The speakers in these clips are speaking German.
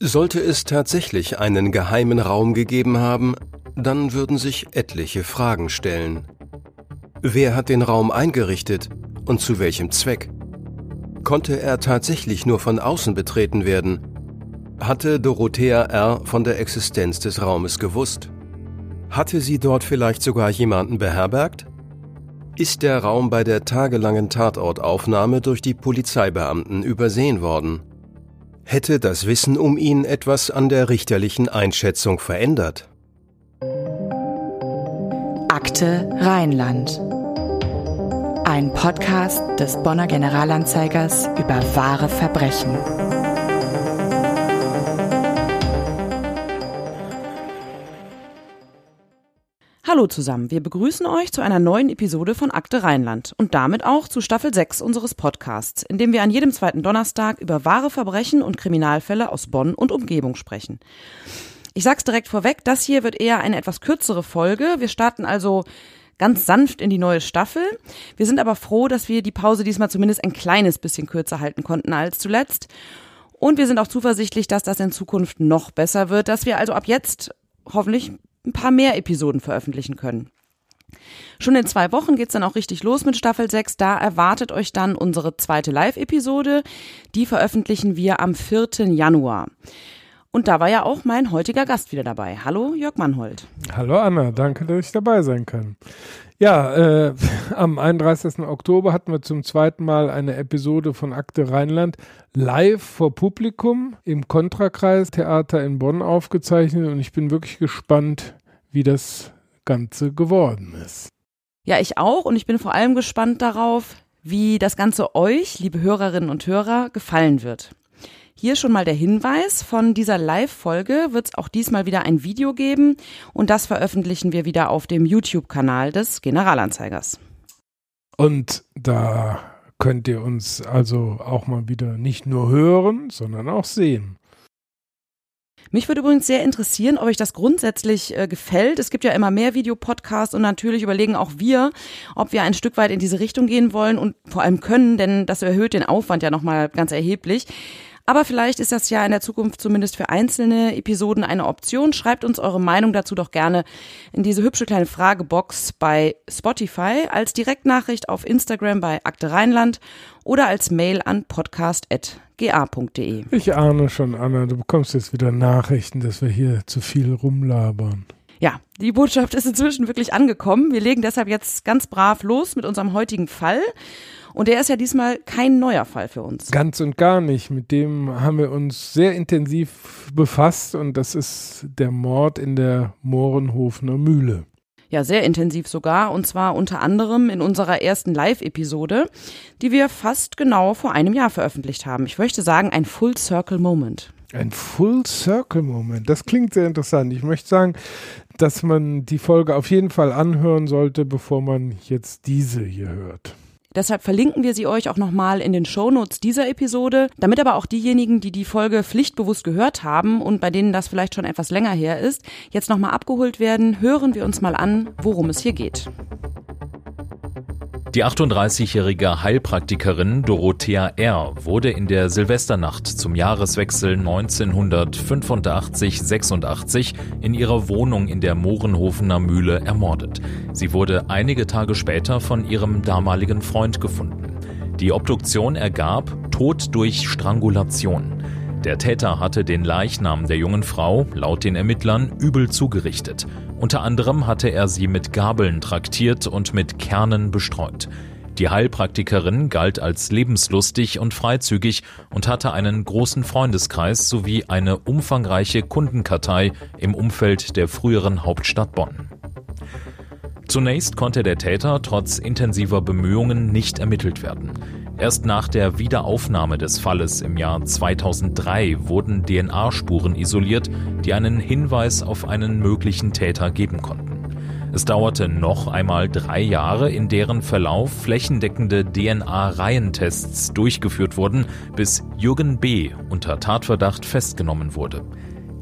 Sollte es tatsächlich einen geheimen Raum gegeben haben, dann würden sich etliche Fragen stellen. Wer hat den Raum eingerichtet und zu welchem Zweck? Konnte er tatsächlich nur von außen betreten werden? Hatte Dorothea R. von der Existenz des Raumes gewusst? Hatte sie dort vielleicht sogar jemanden beherbergt? Ist der Raum bei der tagelangen Tatortaufnahme durch die Polizeibeamten übersehen worden? Hätte das Wissen um ihn etwas an der richterlichen Einschätzung verändert? Akte Rheinland. Ein Podcast des Bonner Generalanzeigers über wahre Verbrechen. Hallo zusammen, wir begrüßen euch zu einer neuen Episode von Akte Rheinland und damit auch zu Staffel 6 unseres Podcasts, in dem wir an jedem zweiten Donnerstag über wahre Verbrechen und Kriminalfälle aus Bonn und Umgebung sprechen. Ich sag's direkt vorweg, das hier wird eher eine etwas kürzere Folge. Wir starten also ganz sanft in die neue Staffel. Wir sind aber froh, dass wir die Pause diesmal zumindest ein kleines bisschen kürzer halten konnten als zuletzt. Und wir sind auch zuversichtlich, dass das in Zukunft noch besser wird, dass wir also ab jetzt hoffentlich ein paar mehr Episoden veröffentlichen können. Schon in zwei Wochen geht's dann auch richtig los mit Staffel 6. Da erwartet euch dann unsere zweite Live-Episode. Die veröffentlichen wir am 4. Januar. Und da war ja auch mein heutiger Gast wieder dabei. Hallo, Jörg Mannhold. Hallo Anna, danke, dass ich dabei sein kann. Ja, äh, am 31. Oktober hatten wir zum zweiten Mal eine Episode von Akte Rheinland live vor Publikum im Kontrakreis Theater in Bonn aufgezeichnet und ich bin wirklich gespannt, wie das Ganze geworden ist. Ja, ich auch und ich bin vor allem gespannt darauf, wie das Ganze euch, liebe Hörerinnen und Hörer, gefallen wird. Hier schon mal der Hinweis, von dieser Live-Folge wird es auch diesmal wieder ein Video geben und das veröffentlichen wir wieder auf dem YouTube-Kanal des Generalanzeigers. Und da könnt ihr uns also auch mal wieder nicht nur hören, sondern auch sehen. Mich würde übrigens sehr interessieren, ob euch das grundsätzlich äh, gefällt. Es gibt ja immer mehr Videopodcasts und natürlich überlegen auch wir, ob wir ein Stück weit in diese Richtung gehen wollen und vor allem können, denn das erhöht den Aufwand ja nochmal ganz erheblich. Aber vielleicht ist das ja in der Zukunft zumindest für einzelne Episoden eine Option. Schreibt uns eure Meinung dazu doch gerne in diese hübsche kleine Fragebox bei Spotify, als Direktnachricht auf Instagram bei Akte Rheinland oder als Mail an podcast.ga.de. Ich ahne schon, Anna, du bekommst jetzt wieder Nachrichten, dass wir hier zu viel rumlabern. Ja, die Botschaft ist inzwischen wirklich angekommen. Wir legen deshalb jetzt ganz brav los mit unserem heutigen Fall. Und der ist ja diesmal kein neuer Fall für uns. Ganz und gar nicht. Mit dem haben wir uns sehr intensiv befasst und das ist der Mord in der Mohrenhofener Mühle. Ja, sehr intensiv sogar. Und zwar unter anderem in unserer ersten Live-Episode, die wir fast genau vor einem Jahr veröffentlicht haben. Ich möchte sagen, ein Full Circle Moment. Ein Full Circle Moment. Das klingt sehr interessant. Ich möchte sagen, dass man die Folge auf jeden Fall anhören sollte, bevor man jetzt diese hier hört. Deshalb verlinken wir sie euch auch nochmal in den Shownotes dieser Episode, damit aber auch diejenigen, die die Folge pflichtbewusst gehört haben und bei denen das vielleicht schon etwas länger her ist, jetzt nochmal abgeholt werden, hören wir uns mal an, worum es hier geht. Die 38-jährige Heilpraktikerin Dorothea R. wurde in der Silvesternacht zum Jahreswechsel 1985-86 in ihrer Wohnung in der Mohrenhofener Mühle ermordet. Sie wurde einige Tage später von ihrem damaligen Freund gefunden. Die Obduktion ergab Tod durch Strangulation. Der Täter hatte den Leichnam der jungen Frau, laut den Ermittlern, übel zugerichtet. Unter anderem hatte er sie mit Gabeln traktiert und mit Kernen bestreut. Die Heilpraktikerin galt als lebenslustig und freizügig und hatte einen großen Freundeskreis sowie eine umfangreiche Kundenkartei im Umfeld der früheren Hauptstadt Bonn. Zunächst konnte der Täter trotz intensiver Bemühungen nicht ermittelt werden. Erst nach der Wiederaufnahme des Falles im Jahr 2003 wurden DNA-Spuren isoliert, die einen Hinweis auf einen möglichen Täter geben konnten. Es dauerte noch einmal drei Jahre, in deren Verlauf flächendeckende DNA-Reihentests durchgeführt wurden, bis Jürgen B. unter Tatverdacht festgenommen wurde.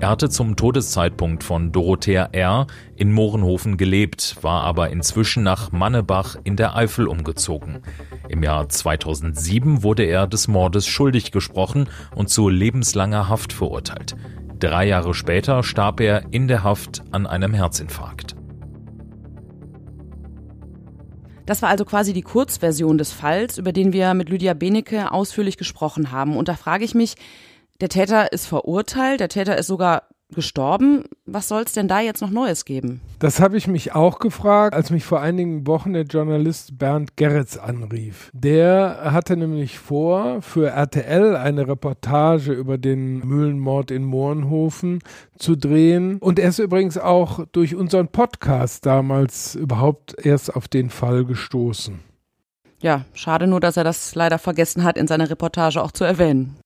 Er hatte zum Todeszeitpunkt von Dorothea R. in Mohrenhofen gelebt, war aber inzwischen nach Mannebach in der Eifel umgezogen. Im Jahr 2007 wurde er des Mordes schuldig gesprochen und zu lebenslanger Haft verurteilt. Drei Jahre später starb er in der Haft an einem Herzinfarkt. Das war also quasi die Kurzversion des Falls, über den wir mit Lydia Benecke ausführlich gesprochen haben. Und da frage ich mich, der Täter ist verurteilt, der Täter ist sogar gestorben. Was soll es denn da jetzt noch Neues geben? Das habe ich mich auch gefragt, als mich vor einigen Wochen der Journalist Bernd Gerritz anrief. Der hatte nämlich vor, für RTL eine Reportage über den Mühlenmord in Mohrenhofen zu drehen. Und er ist übrigens auch durch unseren Podcast damals überhaupt erst auf den Fall gestoßen. Ja, schade nur, dass er das leider vergessen hat, in seiner Reportage auch zu erwähnen.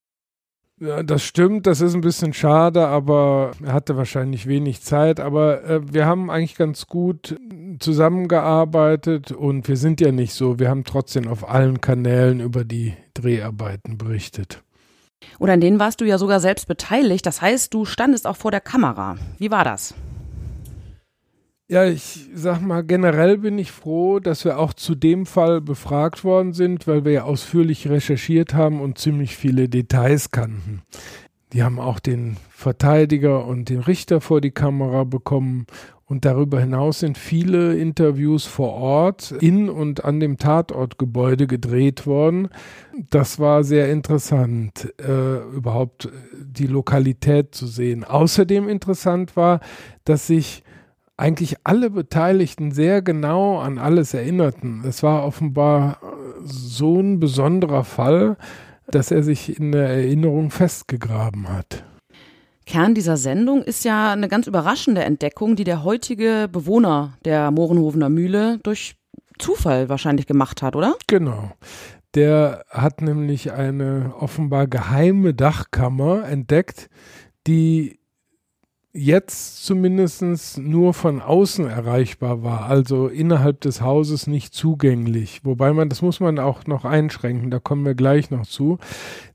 Ja, das stimmt, das ist ein bisschen schade, aber er hatte wahrscheinlich wenig Zeit. Aber äh, wir haben eigentlich ganz gut zusammengearbeitet und wir sind ja nicht so. Wir haben trotzdem auf allen Kanälen über die Dreharbeiten berichtet. Oder in denen warst du ja sogar selbst beteiligt. Das heißt, du standest auch vor der Kamera. Wie war das? Ja, ich sag mal, generell bin ich froh, dass wir auch zu dem Fall befragt worden sind, weil wir ja ausführlich recherchiert haben und ziemlich viele Details kannten. Die haben auch den Verteidiger und den Richter vor die Kamera bekommen und darüber hinaus sind viele Interviews vor Ort in und an dem Tatortgebäude gedreht worden. Das war sehr interessant, äh, überhaupt die Lokalität zu sehen. Außerdem interessant war, dass sich eigentlich alle Beteiligten sehr genau an alles erinnerten. Es war offenbar so ein besonderer Fall, dass er sich in der Erinnerung festgegraben hat. Kern dieser Sendung ist ja eine ganz überraschende Entdeckung, die der heutige Bewohner der Mohrenhofener Mühle durch Zufall wahrscheinlich gemacht hat, oder? Genau. Der hat nämlich eine offenbar geheime Dachkammer entdeckt, die jetzt zumindest nur von außen erreichbar war, also innerhalb des Hauses nicht zugänglich. Wobei man, das muss man auch noch einschränken, da kommen wir gleich noch zu.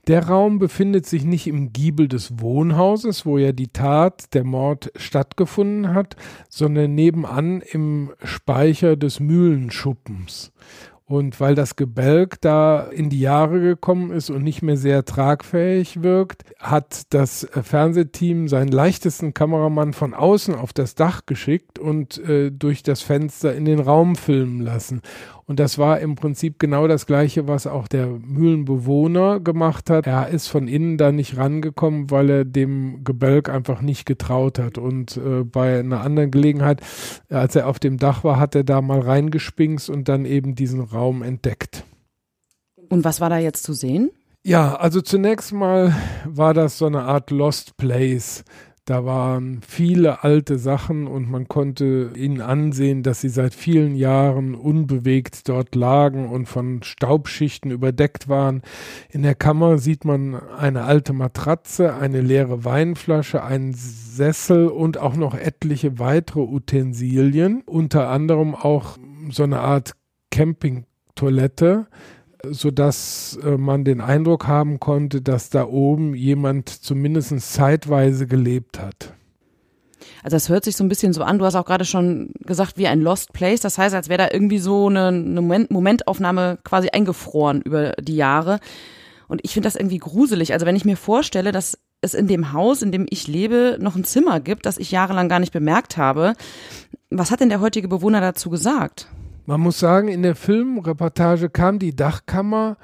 Der Raum befindet sich nicht im Giebel des Wohnhauses, wo ja die Tat, der Mord stattgefunden hat, sondern nebenan im Speicher des Mühlenschuppens. Und weil das Gebälk da in die Jahre gekommen ist und nicht mehr sehr tragfähig wirkt, hat das Fernsehteam seinen leichtesten Kameramann von außen auf das Dach geschickt und äh, durch das Fenster in den Raum filmen lassen. Und das war im Prinzip genau das Gleiche, was auch der Mühlenbewohner gemacht hat. Er ist von innen da nicht rangekommen, weil er dem Gebälk einfach nicht getraut hat. Und äh, bei einer anderen Gelegenheit, als er auf dem Dach war, hat er da mal reingespinkst und dann eben diesen Raum entdeckt. Und was war da jetzt zu sehen? Ja, also zunächst mal war das so eine Art Lost Place. Da waren viele alte Sachen und man konnte ihnen ansehen, dass sie seit vielen Jahren unbewegt dort lagen und von Staubschichten überdeckt waren. In der Kammer sieht man eine alte Matratze, eine leere Weinflasche, einen Sessel und auch noch etliche weitere Utensilien, unter anderem auch so eine Art Campingtoilette sodass äh, man den Eindruck haben konnte, dass da oben jemand zumindest zeitweise gelebt hat. Also das hört sich so ein bisschen so an, du hast auch gerade schon gesagt, wie ein Lost Place. Das heißt, als wäre da irgendwie so eine, eine Moment, Momentaufnahme quasi eingefroren über die Jahre. Und ich finde das irgendwie gruselig. Also wenn ich mir vorstelle, dass es in dem Haus, in dem ich lebe, noch ein Zimmer gibt, das ich jahrelang gar nicht bemerkt habe. Was hat denn der heutige Bewohner dazu gesagt? Man muss sagen, in der Filmreportage kam die Dachkammer,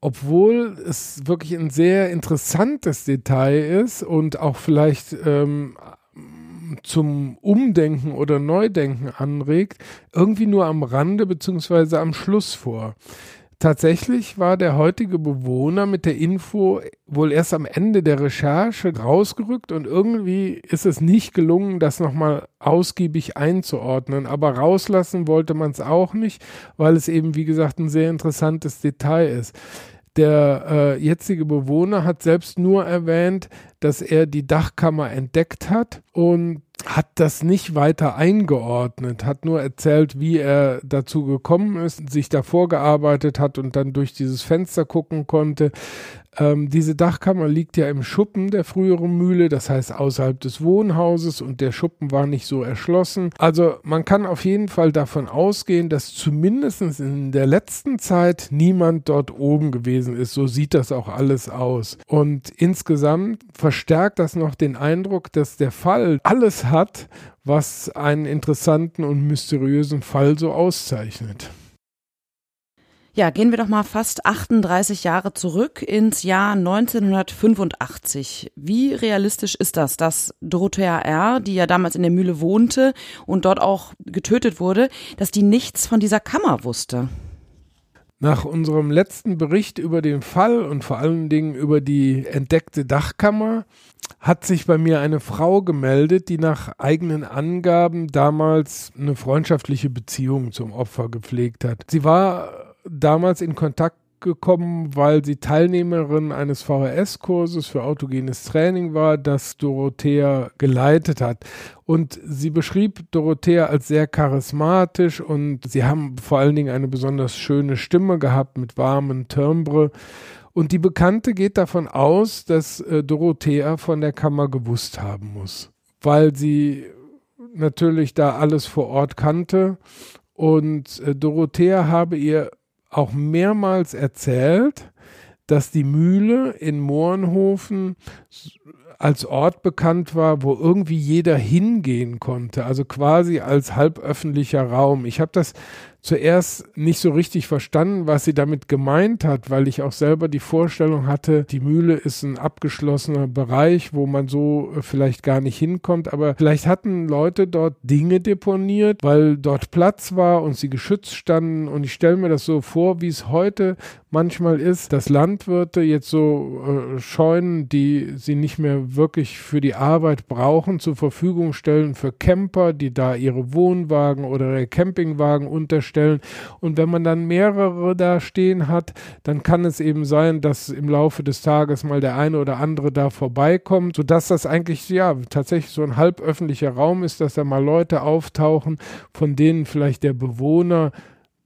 obwohl es wirklich ein sehr interessantes Detail ist und auch vielleicht ähm, zum Umdenken oder Neudenken anregt, irgendwie nur am Rande beziehungsweise am Schluss vor. Tatsächlich war der heutige Bewohner mit der Info wohl erst am Ende der Recherche rausgerückt und irgendwie ist es nicht gelungen, das nochmal ausgiebig einzuordnen. Aber rauslassen wollte man es auch nicht, weil es eben, wie gesagt, ein sehr interessantes Detail ist. Der äh, jetzige Bewohner hat selbst nur erwähnt, dass er die Dachkammer entdeckt hat und hat das nicht weiter eingeordnet, hat nur erzählt, wie er dazu gekommen ist, sich da vorgearbeitet hat und dann durch dieses Fenster gucken konnte. Ähm, diese Dachkammer liegt ja im Schuppen der früheren Mühle, das heißt außerhalb des Wohnhauses und der Schuppen war nicht so erschlossen. Also man kann auf jeden Fall davon ausgehen, dass zumindest in der letzten Zeit niemand dort oben gewesen ist. So sieht das auch alles aus. Und insgesamt verstärkt das noch den Eindruck, dass der Fall alles hat, was einen interessanten und mysteriösen Fall so auszeichnet. Ja, gehen wir doch mal fast 38 Jahre zurück ins Jahr 1985. Wie realistisch ist das, dass Dorothea R., die ja damals in der Mühle wohnte und dort auch getötet wurde, dass die nichts von dieser Kammer wusste? Nach unserem letzten Bericht über den Fall und vor allen Dingen über die entdeckte Dachkammer hat sich bei mir eine Frau gemeldet, die nach eigenen Angaben damals eine freundschaftliche Beziehung zum Opfer gepflegt hat. Sie war damals in Kontakt gekommen, weil sie Teilnehmerin eines VHS-Kurses für autogenes Training war, das Dorothea geleitet hat. Und sie beschrieb Dorothea als sehr charismatisch und sie haben vor allen Dingen eine besonders schöne Stimme gehabt mit warmen Timbre. Und die Bekannte geht davon aus, dass äh, Dorothea von der Kammer gewusst haben muss, weil sie natürlich da alles vor Ort kannte. Und äh, Dorothea habe ihr auch mehrmals erzählt, dass die Mühle in Mohrenhofen als Ort bekannt war, wo irgendwie jeder hingehen konnte, also quasi als halböffentlicher Raum. Ich habe das zuerst nicht so richtig verstanden, was sie damit gemeint hat, weil ich auch selber die Vorstellung hatte, die Mühle ist ein abgeschlossener Bereich, wo man so äh, vielleicht gar nicht hinkommt. Aber vielleicht hatten Leute dort Dinge deponiert, weil dort Platz war und sie geschützt standen. Und ich stelle mir das so vor, wie es heute manchmal ist, dass Landwirte jetzt so äh, Scheunen, die sie nicht mehr wirklich für die Arbeit brauchen, zur Verfügung stellen für Camper, die da ihre Wohnwagen oder ihre Campingwagen unterstellen stellen. Und wenn man dann mehrere da stehen hat, dann kann es eben sein, dass im Laufe des Tages mal der eine oder andere da vorbeikommt, sodass das eigentlich ja tatsächlich so ein halböffentlicher Raum ist, dass da mal Leute auftauchen, von denen vielleicht der Bewohner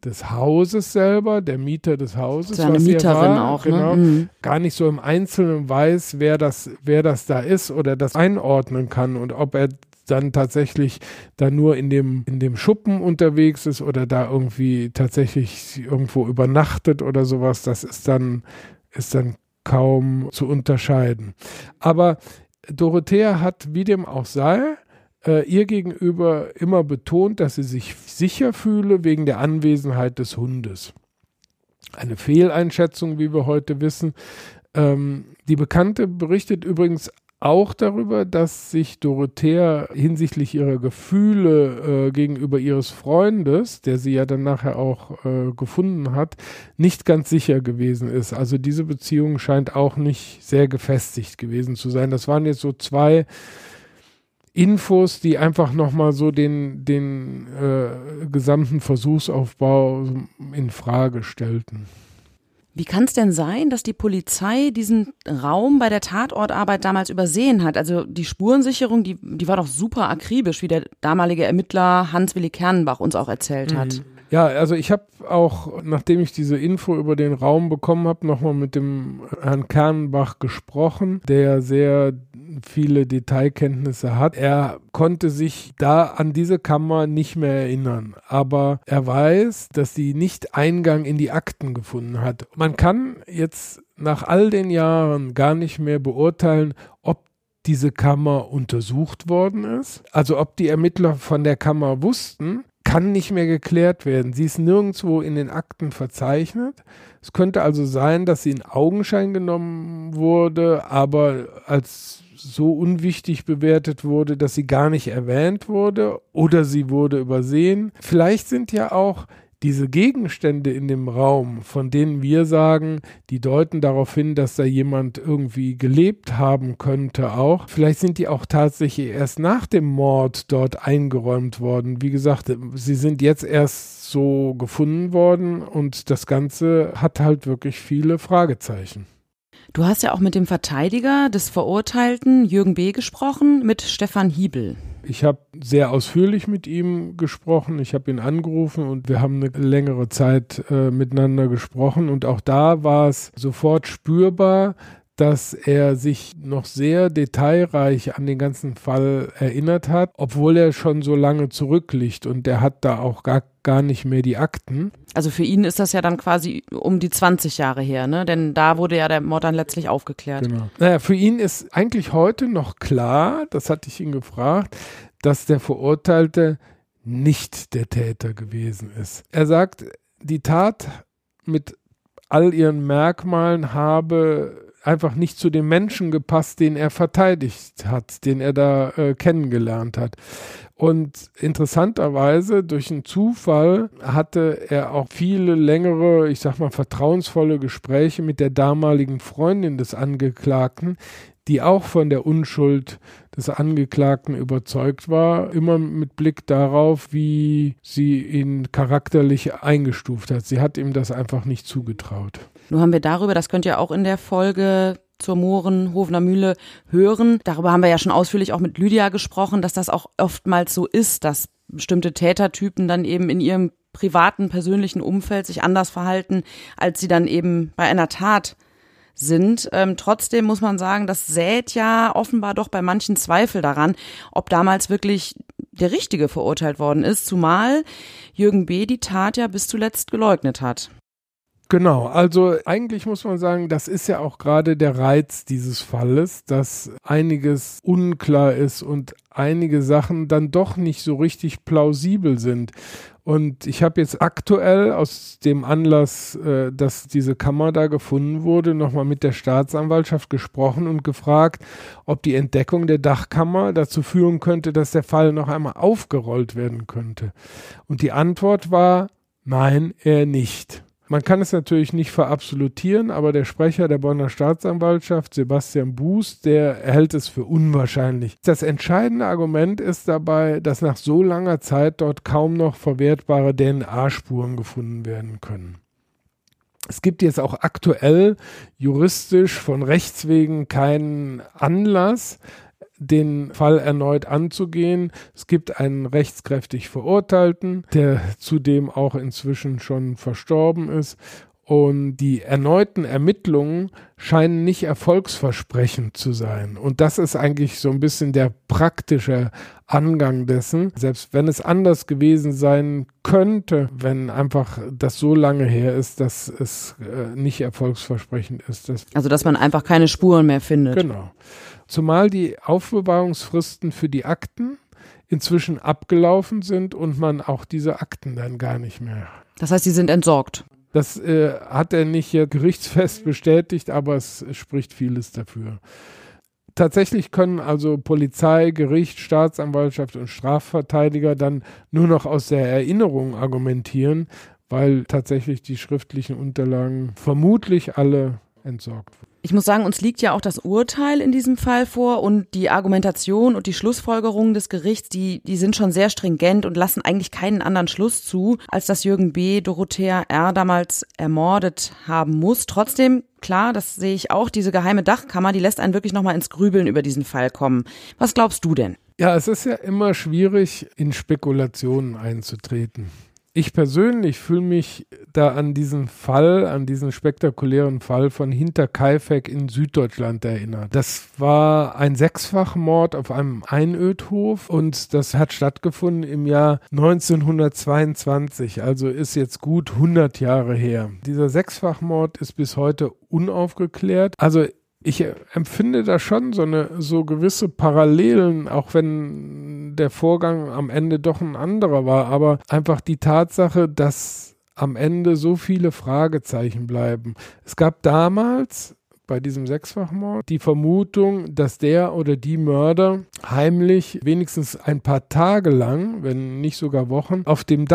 des Hauses selber, der Mieter des Hauses, Seine was Mieterin war, auch, ne? genau, Mhm. gar nicht so im Einzelnen weiß, wer das, wer das da ist oder das einordnen kann und ob er dann tatsächlich da nur in dem, in dem Schuppen unterwegs ist oder da irgendwie tatsächlich irgendwo übernachtet oder sowas, das ist dann, ist dann kaum zu unterscheiden. Aber Dorothea hat, wie dem auch sei, äh, ihr gegenüber immer betont, dass sie sich sicher fühle wegen der Anwesenheit des Hundes. Eine Fehleinschätzung, wie wir heute wissen. Ähm, die Bekannte berichtet übrigens auch darüber, dass sich Dorothea hinsichtlich ihrer Gefühle äh, gegenüber ihres Freundes, der sie ja dann nachher auch äh, gefunden hat, nicht ganz sicher gewesen ist. Also diese Beziehung scheint auch nicht sehr gefestigt gewesen zu sein. Das waren jetzt so zwei Infos, die einfach nochmal so den, den äh, gesamten Versuchsaufbau in Frage stellten. Wie kann es denn sein, dass die Polizei diesen Raum bei der Tatortarbeit damals übersehen hat? Also die Spurensicherung, die, die war doch super akribisch, wie der damalige Ermittler Hans-Willi Kernbach uns auch erzählt hat. Ja, also ich habe auch, nachdem ich diese Info über den Raum bekommen habe, nochmal mit dem Herrn Kernbach gesprochen, der sehr viele Detailkenntnisse hat. Er konnte sich da an diese Kammer nicht mehr erinnern, aber er weiß, dass sie nicht Eingang in die Akten gefunden hat. Man kann jetzt nach all den Jahren gar nicht mehr beurteilen, ob diese Kammer untersucht worden ist, also ob die Ermittler von der Kammer wussten, kann nicht mehr geklärt werden. Sie ist nirgendwo in den Akten verzeichnet. Es könnte also sein, dass sie in Augenschein genommen wurde, aber als so unwichtig bewertet wurde, dass sie gar nicht erwähnt wurde oder sie wurde übersehen. Vielleicht sind ja auch diese Gegenstände in dem Raum, von denen wir sagen, die deuten darauf hin, dass da jemand irgendwie gelebt haben könnte auch. Vielleicht sind die auch tatsächlich erst nach dem Mord dort eingeräumt worden. Wie gesagt, sie sind jetzt erst so gefunden worden und das Ganze hat halt wirklich viele Fragezeichen. Du hast ja auch mit dem Verteidiger des Verurteilten Jürgen B. gesprochen, mit Stefan Hiebel. Ich habe sehr ausführlich mit ihm gesprochen. Ich habe ihn angerufen und wir haben eine längere Zeit äh, miteinander gesprochen. Und auch da war es sofort spürbar, dass er sich noch sehr detailreich an den ganzen Fall erinnert hat, obwohl er schon so lange zurückliegt und er hat da auch gar, gar nicht mehr die Akten. Also für ihn ist das ja dann quasi um die 20 Jahre her, ne? Denn da wurde ja der Mord dann letztlich aufgeklärt. Genau. Naja, für ihn ist eigentlich heute noch klar, das hatte ich ihn gefragt, dass der Verurteilte nicht der Täter gewesen ist. Er sagt, die Tat mit all ihren Merkmalen habe einfach nicht zu dem Menschen gepasst, den er verteidigt hat, den er da äh, kennengelernt hat. Und interessanterweise, durch einen Zufall, hatte er auch viele längere, ich sag mal, vertrauensvolle Gespräche mit der damaligen Freundin des Angeklagten, die auch von der Unschuld des Angeklagten überzeugt war, immer mit Blick darauf, wie sie ihn charakterlich eingestuft hat. Sie hat ihm das einfach nicht zugetraut. Nur haben wir darüber, das könnt ihr auch in der Folge zur Mohrenhofener Mühle hören. Darüber haben wir ja schon ausführlich auch mit Lydia gesprochen, dass das auch oftmals so ist, dass bestimmte Tätertypen dann eben in ihrem privaten, persönlichen Umfeld sich anders verhalten, als sie dann eben bei einer Tat sind. Ähm, trotzdem muss man sagen, das sät ja offenbar doch bei manchen Zweifel daran, ob damals wirklich der Richtige verurteilt worden ist, zumal Jürgen B. die Tat ja bis zuletzt geleugnet hat. Genau, also eigentlich muss man sagen, das ist ja auch gerade der Reiz dieses Falles, dass einiges unklar ist und einige Sachen dann doch nicht so richtig plausibel sind. Und ich habe jetzt aktuell aus dem Anlass, äh, dass diese Kammer da gefunden wurde, nochmal mit der Staatsanwaltschaft gesprochen und gefragt, ob die Entdeckung der Dachkammer dazu führen könnte, dass der Fall noch einmal aufgerollt werden könnte. Und die Antwort war, nein, er nicht. Man kann es natürlich nicht verabsolutieren, aber der Sprecher der Bonner Staatsanwaltschaft, Sebastian Buß, der hält es für unwahrscheinlich. Das entscheidende Argument ist dabei, dass nach so langer Zeit dort kaum noch verwertbare DNA-Spuren gefunden werden können. Es gibt jetzt auch aktuell juristisch von Rechts wegen keinen Anlass, den Fall erneut anzugehen. Es gibt einen rechtskräftig Verurteilten, der zudem auch inzwischen schon verstorben ist. Und die erneuten Ermittlungen scheinen nicht erfolgsversprechend zu sein. Und das ist eigentlich so ein bisschen der praktische Angang dessen. Selbst wenn es anders gewesen sein könnte, wenn einfach das so lange her ist, dass es äh, nicht erfolgsversprechend ist. Dass also, dass man einfach keine Spuren mehr findet. Genau. Zumal die Aufbewahrungsfristen für die Akten inzwischen abgelaufen sind und man auch diese Akten dann gar nicht mehr. Das heißt, sie sind entsorgt. Das äh, hat er nicht jetzt gerichtsfest bestätigt, aber es spricht vieles dafür. Tatsächlich können also Polizei, Gericht, Staatsanwaltschaft und Strafverteidiger dann nur noch aus der Erinnerung argumentieren, weil tatsächlich die schriftlichen Unterlagen vermutlich alle entsorgt wurden. Ich muss sagen, uns liegt ja auch das Urteil in diesem Fall vor und die Argumentation und die Schlussfolgerungen des Gerichts, die, die sind schon sehr stringent und lassen eigentlich keinen anderen Schluss zu, als dass Jürgen B. Dorothea R. damals ermordet haben muss. Trotzdem, klar, das sehe ich auch, diese geheime Dachkammer, die lässt einen wirklich nochmal ins Grübeln über diesen Fall kommen. Was glaubst du denn? Ja, es ist ja immer schwierig, in Spekulationen einzutreten. Ich persönlich fühle mich da an diesen Fall, an diesen spektakulären Fall von Hinterkaifeck in Süddeutschland erinnert. Das war ein Sechsfachmord auf einem Einödhof und das hat stattgefunden im Jahr 1922, also ist jetzt gut 100 Jahre her. Dieser Sechsfachmord ist bis heute unaufgeklärt. Also ich empfinde da schon so eine so gewisse Parallelen, auch wenn der Vorgang am Ende doch ein anderer war, aber einfach die Tatsache, dass am Ende so viele Fragezeichen bleiben. Es gab damals bei diesem Sechsfachmord die Vermutung, dass der oder die Mörder heimlich wenigstens ein paar Tage lang, wenn nicht sogar Wochen, auf dem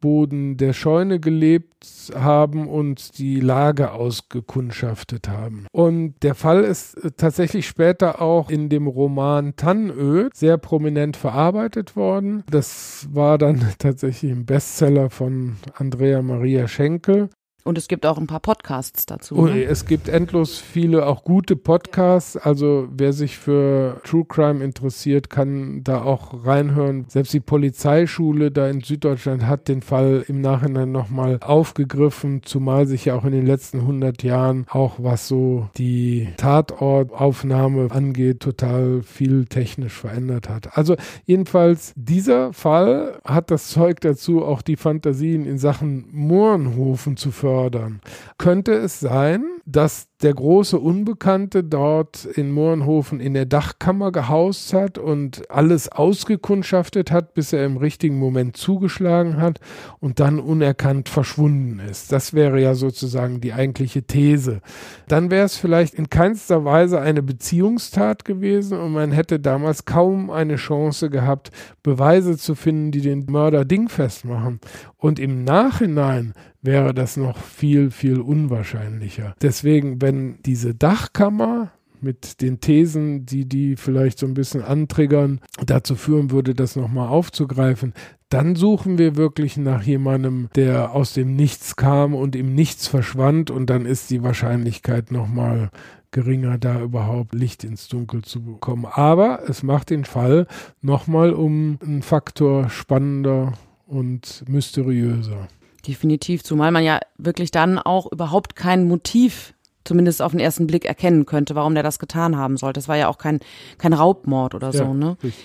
Dachboden der Scheune gelebt haben und die Lage ausgekundschaftet haben. Und der Fall ist äh, tatsächlich später auch in dem Roman Tannöd sehr prominent verarbeitet worden. Das war dann tatsächlich ein Bestseller von Andrea Maria Schenkel. Und es gibt auch ein paar Podcasts dazu. Und ne? es gibt endlos viele auch gute Podcasts. Also wer sich für True Crime interessiert, kann da auch reinhören. Selbst die Polizeischule da in Süddeutschland hat den Fall im Nachhinein nochmal aufgegriffen, zumal sich ja auch in den letzten 100 Jahren auch was so die Tatortaufnahme angeht, total viel technisch verändert hat. Also jedenfalls dieser Fall hat das Zeug dazu, auch die Fantasien in Sachen Mohrenhofen zu fördern fördern. Könnte es sein, dass der große Unbekannte dort in Mohrenhofen in der Dachkammer gehaust hat und alles ausgekundschaftet hat, bis er im richtigen Moment zugeschlagen hat und dann unerkannt verschwunden ist. Das wäre ja sozusagen die eigentliche These. Dann wäre es vielleicht in keinster Weise eine Beziehungstat gewesen und man hätte damals kaum eine Chance gehabt, Beweise zu finden, die den Mörder dingfest machen. Und im Nachhinein wäre das noch viel, viel unwahrscheinlicher. Deswegen, wenn diese Dachkammer mit den Thesen, die die vielleicht so ein bisschen antriggern, dazu führen würde, das nochmal aufzugreifen, dann suchen wir wirklich nach jemandem, der aus dem Nichts kam und im Nichts verschwand und dann ist die Wahrscheinlichkeit nochmal geringer, da überhaupt Licht ins Dunkel zu bekommen. Aber es macht den Fall nochmal um einen Faktor spannender und mysteriöser. Definitiv, zumal man ja wirklich dann auch überhaupt kein Motiv zumindest auf den ersten Blick erkennen könnte, warum der das getan haben sollte. Es war ja auch kein, kein Raubmord oder so, ne? Richtig.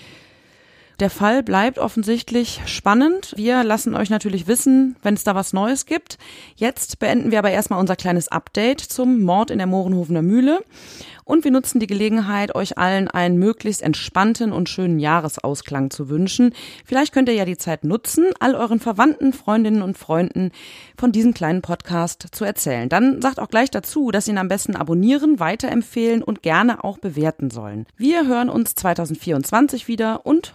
Der Fall bleibt offensichtlich spannend. Wir lassen euch natürlich wissen, wenn es da was Neues gibt. Jetzt beenden wir aber erstmal unser kleines Update zum Mord in der Mohrenhofener Mühle. Und wir nutzen die Gelegenheit, euch allen einen möglichst entspannten und schönen Jahresausklang zu wünschen. Vielleicht könnt ihr ja die Zeit nutzen, all euren Verwandten, Freundinnen und Freunden von diesem kleinen Podcast zu erzählen. Dann sagt auch gleich dazu, dass sie ihn am besten abonnieren, weiterempfehlen und gerne auch bewerten sollen. Wir hören uns 2024 wieder und